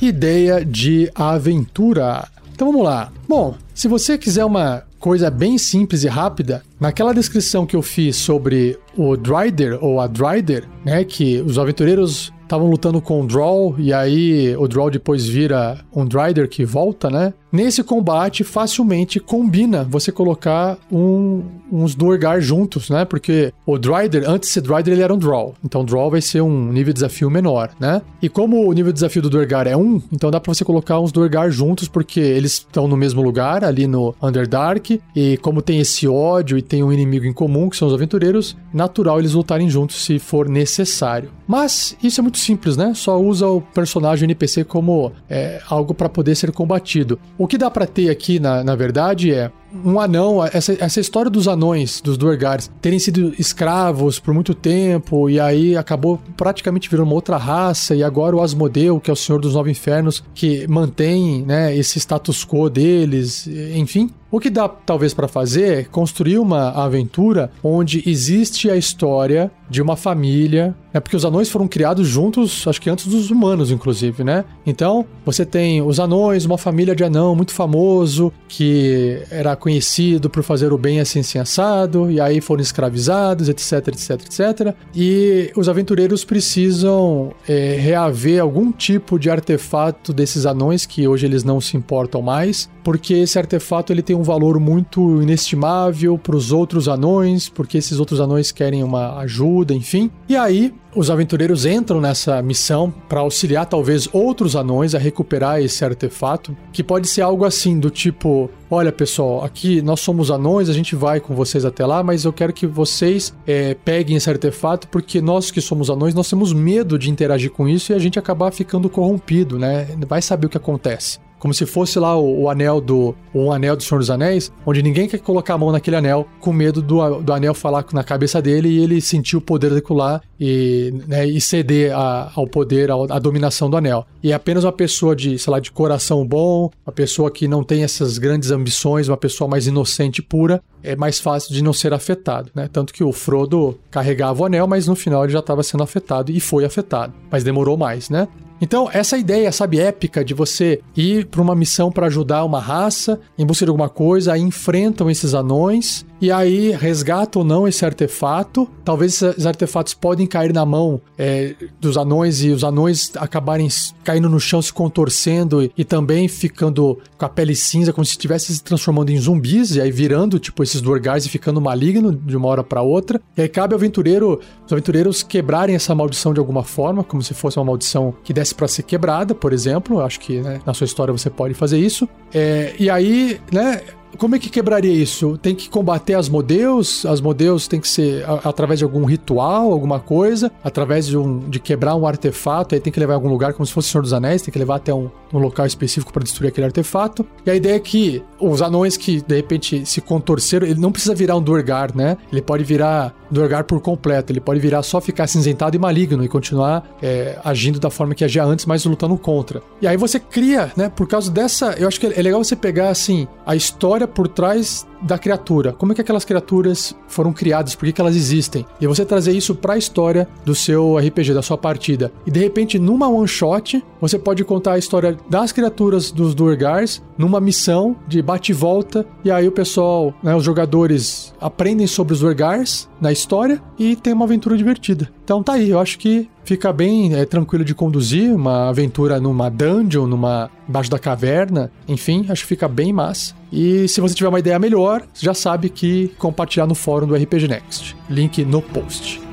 Ideia de aventura. Então vamos lá. Bom, se você quiser uma coisa bem simples e rápida, naquela descrição que eu fiz sobre o Dryder ou a Dryder, né, que os aventureiros estavam lutando com o Draw, e aí o Draw depois vira um Dryder que volta, né? Nesse combate, facilmente combina você colocar um, uns Duergar juntos, né? Porque o Dryder, antes de ser Dryder, ele era um Draw. Então, Draw vai ser um nível de desafio menor, né? E como o nível de desafio do Duergar é 1, então dá pra você colocar uns Duergar juntos, porque eles estão no mesmo lugar, ali no Underdark. E como tem esse ódio e tem um inimigo em comum, que são os aventureiros, natural eles lutarem juntos se for necessário. Mas isso é muito simples, né? Só usa o personagem NPC como é, algo para poder ser combatido. O que dá para ter aqui, na, na verdade, é um anão, essa, essa história dos anões, dos Duergares, terem sido escravos por muito tempo e aí acabou praticamente virando uma outra raça e agora o Asmodeu, que é o Senhor dos Nove Infernos, que mantém, né, esse status quo deles, enfim. O que dá talvez para fazer é construir uma aventura onde existe a história de uma família, né? Porque os anões foram criados juntos, acho que antes dos humanos, inclusive, né? Então, você tem os anões, uma família de anão muito famoso, que era conhecido por fazer o bem assim, assim assado, e aí foram escravizados, etc, etc, etc. E os aventureiros precisam é, reaver algum tipo de artefato desses anões, que hoje eles não se importam mais, porque esse artefato ele tem um valor muito inestimável para os outros anões, porque esses outros anões querem uma ajuda, enfim. E aí os aventureiros entram nessa missão para auxiliar talvez outros anões a recuperar esse artefato, que pode ser algo assim do tipo, olha pessoal, aqui nós somos anões, a gente vai com vocês até lá, mas eu quero que vocês é, peguem esse artefato porque nós que somos anões nós temos medo de interagir com isso e a gente acabar ficando corrompido, né? Vai saber o que acontece como se fosse lá o, o anel do um anel do Senhor dos Anéis, onde ninguém quer colocar a mão naquele anel com medo do, do anel falar na cabeça dele e ele sentir o poder lá e, né, e ceder a, ao poder, à dominação do anel. E é apenas uma pessoa de, sei lá, de coração bom, uma pessoa que não tem essas grandes ambições, uma pessoa mais inocente e pura, é mais fácil de não ser afetado, né? Tanto que o Frodo carregava o anel, mas no final ele já estava sendo afetado e foi afetado, mas demorou mais, né? Então, essa ideia, sabe, épica de você ir para uma missão para ajudar uma raça em busca de alguma coisa, aí enfrentam esses anões e aí resgata ou não esse artefato. Talvez esses artefatos podem cair na mão é, dos anões e os anões acabarem caindo no chão, se contorcendo e, e, também ficando com a pele cinza, como se estivesse se transformando em zumbis, e aí virando, tipo, esses Durgars e ficando maligno de uma hora para outra. E aí cabe ao aventureiro, os aventureiros quebrarem essa maldição de alguma forma, como se fosse uma maldição que desse para ser quebrada, por exemplo. Acho que né, na sua história você pode fazer isso. É, e aí, né, como é que quebraria isso? Tem que combater as modeus? As modeus tem que ser a, através de algum ritual, alguma coisa? Através de, um, de quebrar um artefato? Aí tem que levar em algum lugar, como se fosse o Senhor dos Anéis, tem que levar até um, um local específico para destruir aquele artefato. E a ideia é que os anões que de repente se contorceram, ele não precisa virar um Durgar, né? Ele pode virar Durgar por completo, ele pode virar só ficar cinzentado e maligno e continuar é, agindo da forma que agia antes, mas lutando contra. E aí você cria, né? Por causa dessa. Eu acho que é legal você pegar assim a história por trás da criatura. Como é que aquelas criaturas foram criadas? Por que, que elas existem? E você trazer isso para a história do seu RPG, da sua partida. E de repente, numa one shot, você pode contar a história das criaturas dos Durgars numa missão de bate e volta. E aí o pessoal, né, os jogadores aprendem sobre os Durgars na história e tem uma aventura divertida. Então tá aí, eu acho que fica bem é, tranquilo de conduzir uma aventura numa dungeon, numa embaixo da caverna, enfim, acho que fica bem massa. E se você tiver uma ideia melhor, já sabe que compartilhar no fórum do RPG Next. Link no post.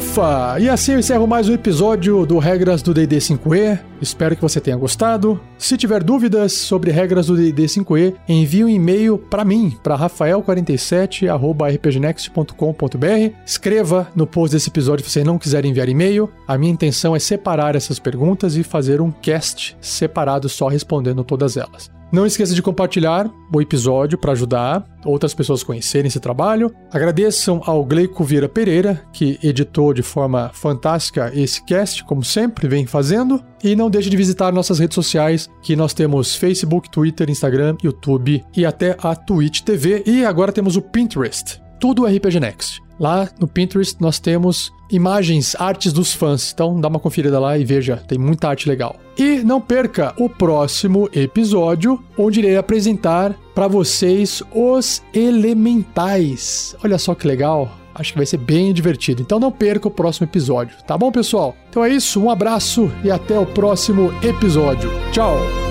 Ufa! E assim eu encerro mais um episódio do Regras do D&D 5e. Espero que você tenha gostado. Se tiver dúvidas sobre regras do D&D 5e, envie um e-mail para mim, para rafael47@rpgnext.com.br. Escreva no post desse episódio se você não quiser enviar e-mail. A minha intenção é separar essas perguntas e fazer um cast separado só respondendo todas elas. Não esqueça de compartilhar o episódio para ajudar outras pessoas a conhecerem esse trabalho. Agradeçam ao Gleico Vieira Pereira, que editou de forma fantástica esse cast, como sempre vem fazendo. E não deixe de visitar nossas redes sociais, que nós temos Facebook, Twitter, Instagram, YouTube e até a Twitch TV. E agora temos o Pinterest. Tudo RPG Next. Lá no Pinterest nós temos imagens, artes dos fãs. Então dá uma conferida lá e veja, tem muita arte legal. E não perca o próximo episódio, onde irei apresentar para vocês os elementais. Olha só que legal. Acho que vai ser bem divertido. Então não perca o próximo episódio, tá bom, pessoal? Então é isso, um abraço e até o próximo episódio. Tchau!